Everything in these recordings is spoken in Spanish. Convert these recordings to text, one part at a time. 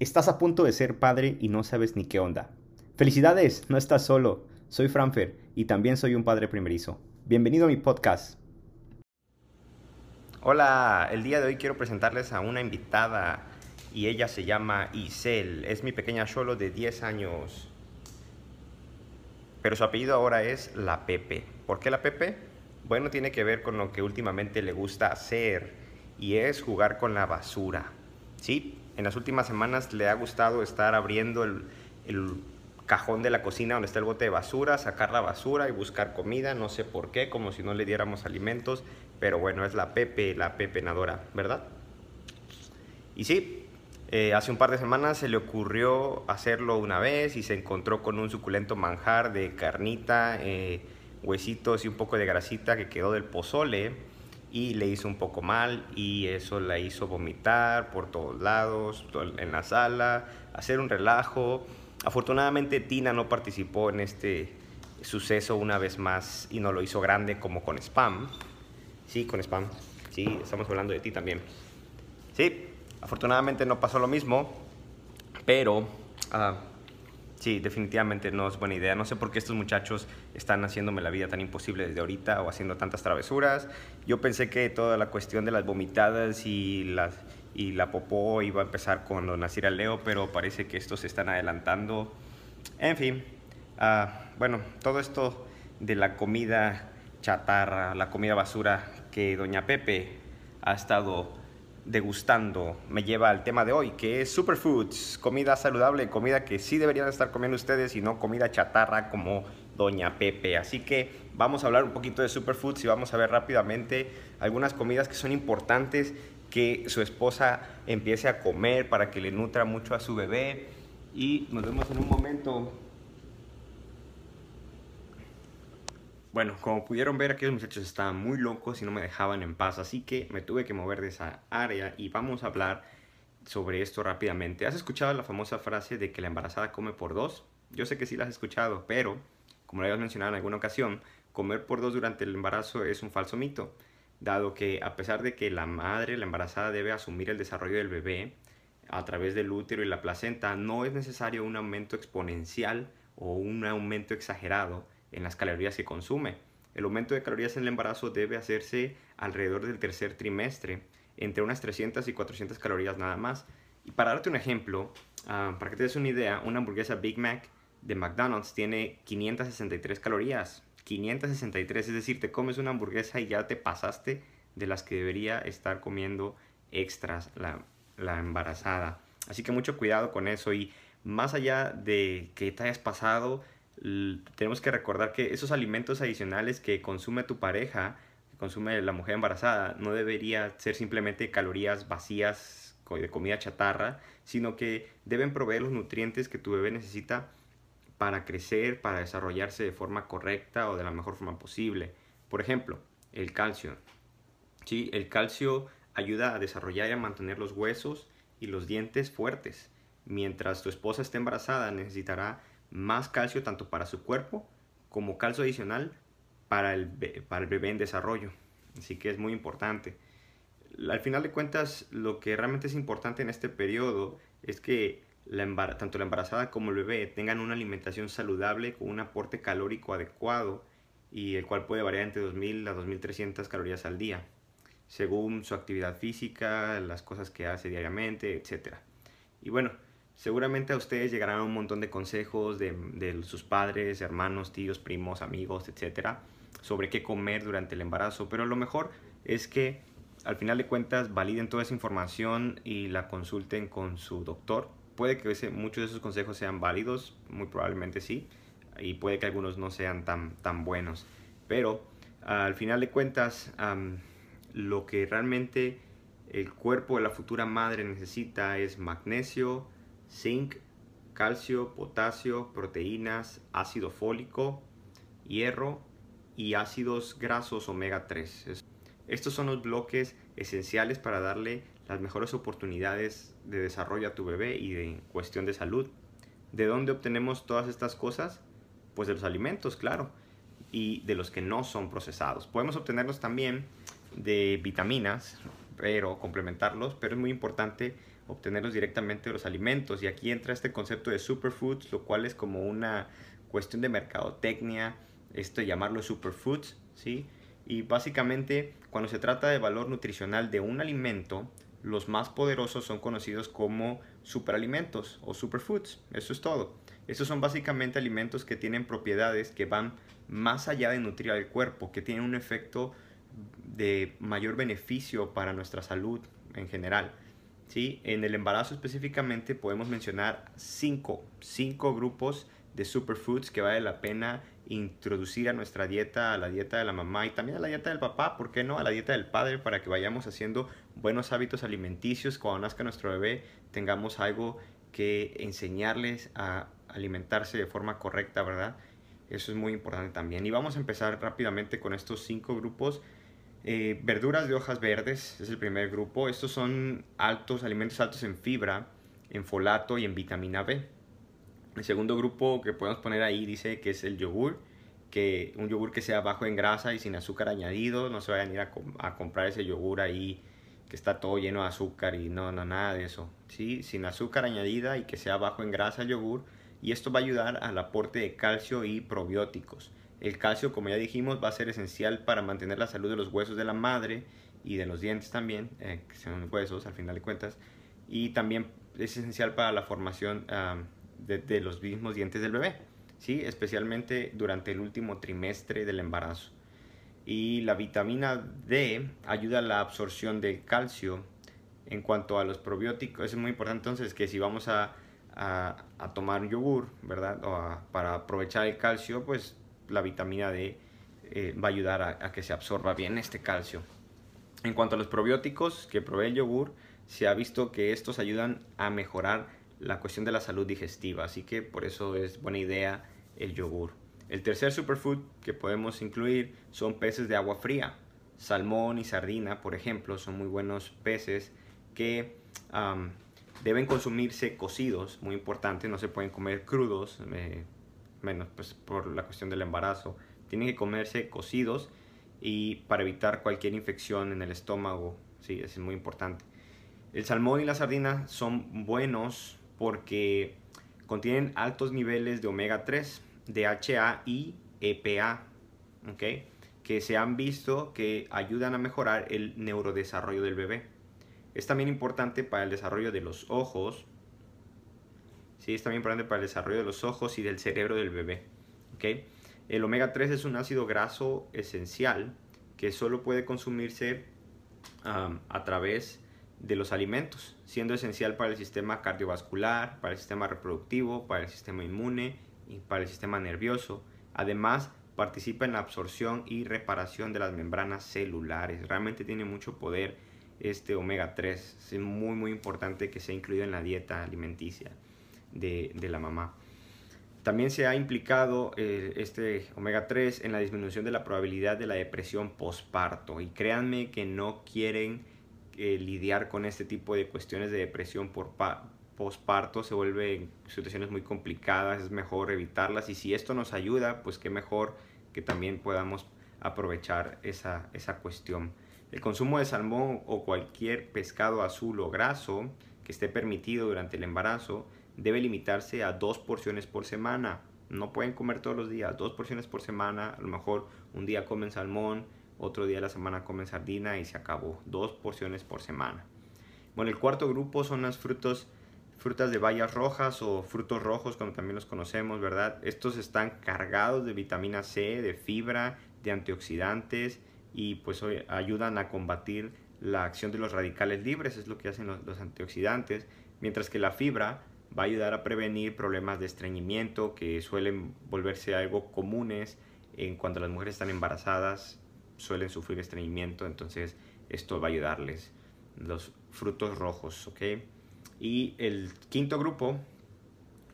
Estás a punto de ser padre y no sabes ni qué onda. Felicidades, no estás solo. Soy Franfer y también soy un padre primerizo. Bienvenido a mi podcast. Hola, el día de hoy quiero presentarles a una invitada y ella se llama Isel. Es mi pequeña Cholo de 10 años. Pero su apellido ahora es La Pepe. ¿Por qué La Pepe? Bueno, tiene que ver con lo que últimamente le gusta hacer y es jugar con la basura. Sí, en las últimas semanas le ha gustado estar abriendo el, cajón de la cocina donde está el bote de basura, sacar la basura y buscar comida, no sé por qué, como si no le diéramos alimentos, pero bueno, es la Pepe, la pepenadora, ¿verdad? Y sí, eh, hace un par de semanas se le ocurrió hacerlo una vez y se encontró con un suculento manjar de carnita, eh, huesitos y un poco de grasita que quedó del pozole y le hizo un poco mal y eso la hizo vomitar por todos lados, en la sala, hacer un relajo. Afortunadamente Tina no participó en este suceso una vez más y no lo hizo grande como con spam. Sí, con spam. Sí, estamos hablando de ti también. Sí, afortunadamente no pasó lo mismo, pero uh, Sí, definitivamente no es buena idea. No sé por qué estos muchachos están haciéndome la vida tan imposible desde ahorita o haciendo tantas travesuras. Yo pensé que toda la cuestión de las vomitadas y, la popó iba a empezar cuando naciera Leo, pero parece que estos se están adelantando. En fin, uh, bueno, todo esto de la comida chatarra, la comida basura que doña Pepe ha estado degustando me lleva al tema de hoy, que es superfoods, comida saludable, comida que sí deberían estar comiendo ustedes y no comida chatarra como Doña Pepe. Así que vamos a hablar un poquito de superfoods y vamos a ver rápidamente algunas comidas que son importantes que su esposa empiece a comer para que le nutra mucho a su bebé. Y nos vemos en un momento. Bueno, como pudieron ver, aquellos muchachos estaban muy locos y no me dejaban en paz, así que me tuve que mover de esa área y vamos a hablar sobre esto rápidamente. ¿Has escuchado la famosa frase de que la embarazada come por dos? Yo sé que sí la has escuchado, pero, como lo habías mencionado en alguna ocasión, comer por dos durante el embarazo es un falso mito, dado que a pesar de que la madre, la embarazada, debe asumir el desarrollo del bebé a través del útero y la placenta, no es necesario un aumento exponencial o un aumento exagerado en las calorías que consume. El aumento de calorías en el embarazo debe hacerse alrededor del tercer trimestre, entre unas 300 y 400 calorías nada más. Y para darte un ejemplo, ah, para que te des una idea, una hamburguesa Big Mac de McDonald's tiene 563 calorías. 563, es decir, te comes una hamburguesa y ya te pasaste de las que debería estar comiendo extras la, la embarazada. Así que mucho cuidado con eso y más allá de que te hayas pasado, tenemos que recordar que esos alimentos adicionales que consume tu pareja, que consume la mujer embarazada, no debería ser simplemente calorías vacías de comida chatarra, sino que deben proveer los nutrientes que tu bebé necesita para crecer, para desarrollarse de forma correcta o de la mejor forma posible. Por ejemplo, el calcio. ¿Sí? El calcio ayuda a desarrollar y a mantener los huesos y los dientes fuertes. Mientras tu esposa esté embarazada, necesitará más calcio tanto para su cuerpo como calcio adicional para el, para el bebé en desarrollo. Así que es muy importante. Al final de cuentas, lo que realmente es importante en este periodo es que la tanto la embarazada como el bebé tengan una alimentación saludable con un aporte calórico adecuado y el cual puede variar entre 2.000 a 2.300 calorías al día, según su actividad física, las cosas que hace diariamente, etc. Y bueno, Seguramente a ustedes llegarán un montón de consejos de, sus padres, hermanos, tíos, primos, amigos, etcétera, sobre qué comer durante el embarazo, pero lo mejor es que al final de cuentas validen toda esa información y la consulten con su doctor. Puede que muchos de esos consejos sean válidos, muy probablemente sí, y puede que algunos no sean tan, tan buenos, pero al final de cuentas lo que realmente el cuerpo de la futura madre necesita es magnesio, zinc, calcio, potasio, proteínas, ácido fólico, hierro y ácidos grasos omega 3. Estos son los bloques esenciales para darle las mejores oportunidades de desarrollo a tu bebé y de cuestión de salud. ¿De dónde obtenemos todas estas cosas? Pues de los alimentos, claro, y de los que no son procesados. Podemos obtenerlos también de vitaminas, pero complementarlos, pero es muy importante obtenerlos directamente de los alimentos. Y aquí entra este concepto de superfoods, lo cual es como una cuestión de mercadotecnia, esto de llamarlo superfoods, ¿sí? Y básicamente, cuando se trata de valor nutricional de un alimento, los más poderosos son conocidos como superalimentos o superfoods. Eso es todo. Estos son básicamente alimentos que tienen propiedades que van más allá de nutrir al cuerpo, que tienen un efecto de mayor beneficio para nuestra salud en general. ¿Sí? En el embarazo específicamente podemos mencionar cinco, cinco grupos de superfoods que vale la pena introducir a nuestra dieta, a la dieta de la mamá y también a la dieta del papá, ¿por qué no? A la dieta del padre para que vayamos haciendo buenos hábitos alimenticios. Cuando nazca nuestro bebé tengamos algo que enseñarles a alimentarse de forma correcta, ¿verdad? Eso es muy importante también. Y vamos a empezar rápidamente con estos cinco grupos. Eh, verduras de hojas verdes es el primer grupo. Estos son altos, alimentos altos en fibra, en folato y en vitamina B. El segundo grupo que podemos poner ahí dice que es el yogur, que un yogur que sea bajo en grasa y sin azúcar añadido. No se vayan a ir a, comprar ese yogur ahí que está todo lleno de azúcar y no, no, nada de eso. ¿sí? Sin azúcar añadida y que sea bajo en grasa el yogur y esto va a ayudar al aporte de calcio y probióticos. El calcio, como ya dijimos, va a ser esencial para mantener la salud de los huesos de la madre y de los dientes también, eh, que son huesos al final de cuentas, y también es esencial para la formación de, los mismos dientes del bebé, ¿sí? especialmente durante el último trimestre del embarazo. Y la vitamina D ayuda a la absorción del calcio. En cuanto a los probióticos, es muy importante entonces que si vamos a a, tomar yogur, ¿verdad? O para aprovechar el calcio, pues la vitamina D eh, va a ayudar a, que se absorba bien este calcio. En cuanto a los probióticos que provee el yogur, se ha visto que estos ayudan a mejorar la cuestión de la salud digestiva, así que por eso es buena idea el yogur. El tercer superfood que podemos incluir son peces de agua fría. Salmón y sardina, por ejemplo, son muy buenos peces que Deben consumirse cocidos, muy importante, no se pueden comer crudos, eh, menos pues por la cuestión del embarazo. Tienen que comerse cocidos y para evitar cualquier infección en el estómago, sí, es muy importante. El salmón y la sardina son buenos porque contienen altos niveles de omega 3, DHA y EPA, ¿okay? que se han visto que ayudan a mejorar el neurodesarrollo del bebé. Es también importante para el desarrollo de los ojos. Sí, es también importante para el desarrollo de los ojos y del cerebro del bebé. ¿okay? El omega 3 es un ácido graso esencial que solo puede consumirse a través de los alimentos, siendo esencial para el sistema cardiovascular, para el sistema reproductivo, para el sistema inmune y para el sistema nervioso. Además, participa en la absorción y reparación de las membranas celulares. Realmente tiene mucho poder este omega 3. Es muy muy importante que sea incluido en la dieta alimenticia de, la mamá. También se ha implicado eh, este omega 3 en la disminución de la probabilidad de la depresión postparto. Y créanme que no quieren eh, lidiar con este tipo de cuestiones de depresión por postparto. Se vuelven situaciones muy complicadas, es mejor evitarlas. Y si esto nos ayuda, pues qué mejor que también podamos aprovechar esa, esa cuestión. El consumo de salmón o cualquier pescado azul o graso que esté permitido durante el embarazo debe limitarse a dos porciones por semana. No pueden comer todos los días, dos porciones por semana. A lo mejor un día comen salmón, otro día de la semana comen sardina y se acabó. Dos porciones por semana. Bueno, el cuarto grupo son las frutos, frutas de bayas rojas o frutos rojos, como también los conocemos, ¿verdad? Estos están cargados de vitamina C, de fibra, de antioxidantes y pues ayudan a combatir la acción de los radicales libres, es lo que hacen los, antioxidantes, mientras que la fibra va a ayudar a prevenir problemas de estreñimiento que suelen volverse algo comunes en cuando las mujeres están embarazadas, suelen sufrir estreñimiento, entonces esto va a ayudarles. Los frutos rojos, ¿ok? Y el quinto grupo,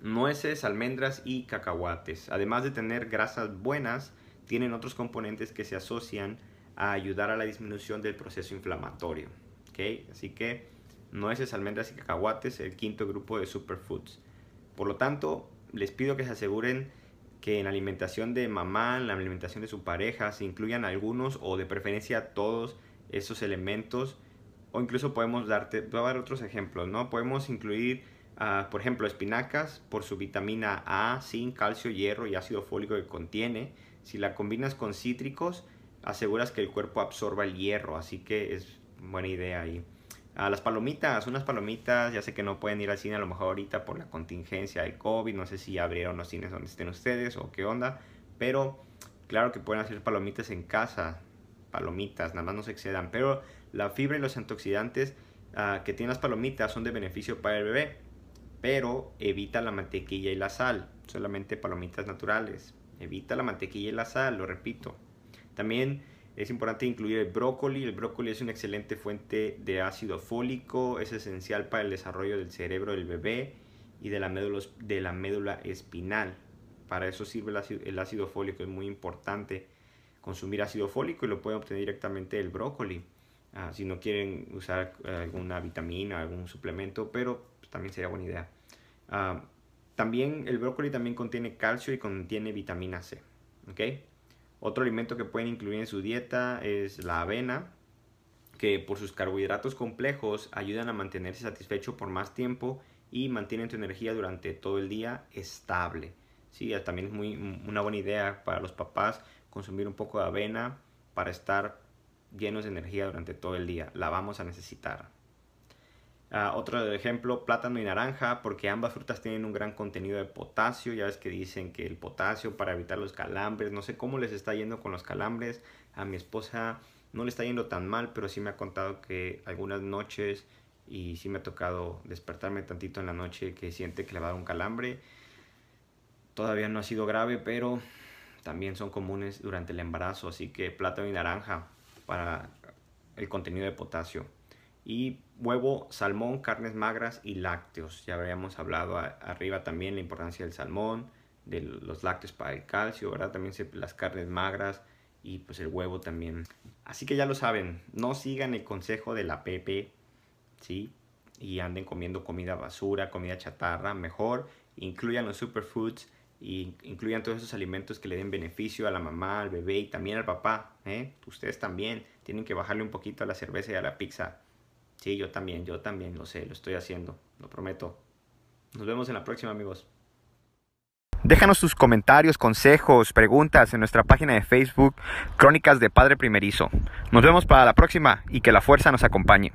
nueces, almendras y cacahuates. Además de tener grasas buenas, tienen otros componentes que se asocian a ayudar a la disminución del proceso inflamatorio. ¿okay? Así que nueces, almendras y cacahuates, el quinto grupo de superfoods. Por lo tanto, les pido que se aseguren que en la alimentación de mamá, en la alimentación de su pareja, se incluyan algunos o de preferencia todos esos elementos. o incluso podemos darte, voy a dar otros ejemplos, ¿no? Podemos incluir, ah, por ejemplo, espinacas por su vitamina A, zinc, calcio, hierro y ácido fólico que contiene. Si la combinas con cítricos, aseguras que el cuerpo absorba el hierro, así que es buena idea ahí. A las palomitas, unas palomitas, ya sé que no pueden ir al cine a lo mejor ahorita por la contingencia del COVID, no sé si abrieron los cines donde estén ustedes o qué onda, pero claro que pueden hacer palomitas en casa, palomitas, nada más no se excedan, pero la fibra y los antioxidantes uh, que tienen las palomitas son de beneficio para el bebé, pero evita la mantequilla y la sal, solamente palomitas naturales, evita la mantequilla y la sal, lo repito. También es importante incluir el brócoli. El brócoli es una excelente fuente de ácido fólico, es esencial para el desarrollo del cerebro del bebé y de la médula, espinal. Para eso sirve el ácido, fólico, es muy importante consumir ácido fólico y lo pueden obtener directamente del brócoli. Ah, si no quieren usar eh, alguna vitamina, algún suplemento, pero también sería buena idea. Ah, también el brócoli también contiene calcio y contiene vitamina C. ¿okay? Otro alimento que pueden incluir en su dieta es la avena, que por sus carbohidratos complejos ayudan a mantenerse satisfecho por más tiempo y mantienen tu energía durante todo el día estable. Sí, también es muy, una buena idea para los papás consumir un poco de avena para estar llenos de energía durante todo el día. La vamos a necesitar. Uh, otro ejemplo, plátano y naranja, porque ambas frutas tienen un gran contenido de potasio. Ya ves que dicen que el potasio para evitar los calambres. No sé cómo les está yendo con los calambres. A mi esposa no le está yendo tan mal, pero sí me ha contado que algunas noches y sí me ha tocado despertarme tantito en la noche que siente que le va a dar un calambre. Todavía no ha sido grave, pero también son comunes durante el embarazo. Así que plátano y naranja para el contenido de potasio y huevo, salmón, carnes magras y lácteos. Ya habíamos hablado arriba también la importancia del salmón, de los lácteos para el calcio, ¿verdad? También las carnes magras y pues el huevo también. Así que ya lo saben, no sigan el consejo de la Pepe, ¿sí? Y anden comiendo comida basura, comida chatarra, mejor incluyan los superfoods y incluyan todos esos alimentos que le den beneficio a la mamá, al bebé y también al papá, ¿eh? Ustedes también tienen que bajarle un poquito a la cerveza y a la pizza. Sí, yo también, yo también lo sé, lo estoy haciendo, lo prometo. Nos vemos en la próxima, amigos. Déjanos tus comentarios, consejos, preguntas en nuestra página de Facebook, Crónicas de Padre Primerizo. Nos vemos para la próxima y que la fuerza nos acompañe.